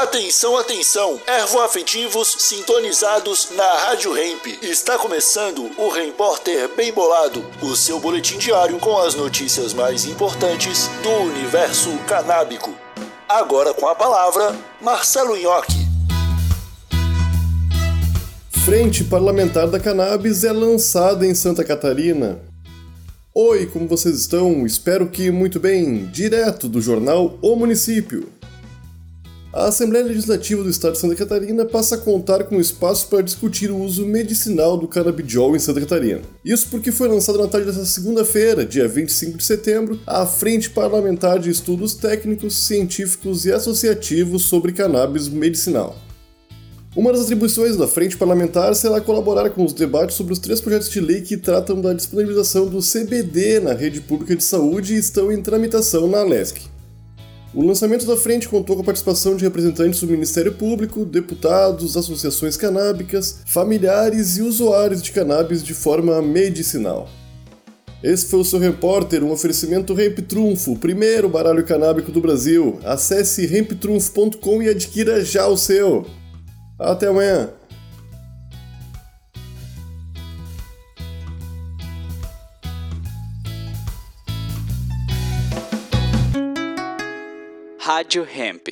Atenção, atenção, ervoafetivos sintonizados na Rádio Hemp. Está começando o Repórter Bem Bolado, o seu boletim diário com as notícias mais importantes do universo canábico. Agora com a palavra, Marcelo Nhoque. Frente Parlamentar da Cannabis é lançada em Santa Catarina. Oi, como vocês estão? Espero que muito bem, direto do jornal O Município. A Assembleia Legislativa do Estado de Santa Catarina passa a contar com espaço para discutir o uso medicinal do canabidiol em Santa Catarina. Isso porque foi lançada na tarde desta segunda-feira, dia 25 de setembro, a Frente Parlamentar de Estudos Técnicos, Científicos e Associativos sobre Cannabis Medicinal. Uma das atribuições da Frente Parlamentar será colaborar com os debates sobre os três projetos de lei que tratam da disponibilização do CBD na rede pública de saúde e estão em tramitação na ALESC. O lançamento da frente contou com a participação de representantes do Ministério Público, deputados, associações canábicas, familiares e usuários de cannabis de forma medicinal. Esse foi o seu repórter, um oferecimento Ramp Trunfo, primeiro baralho canábico do Brasil. Acesse ramptrunfo.com e adquira já o seu. Até amanhã! Rádio Hemp.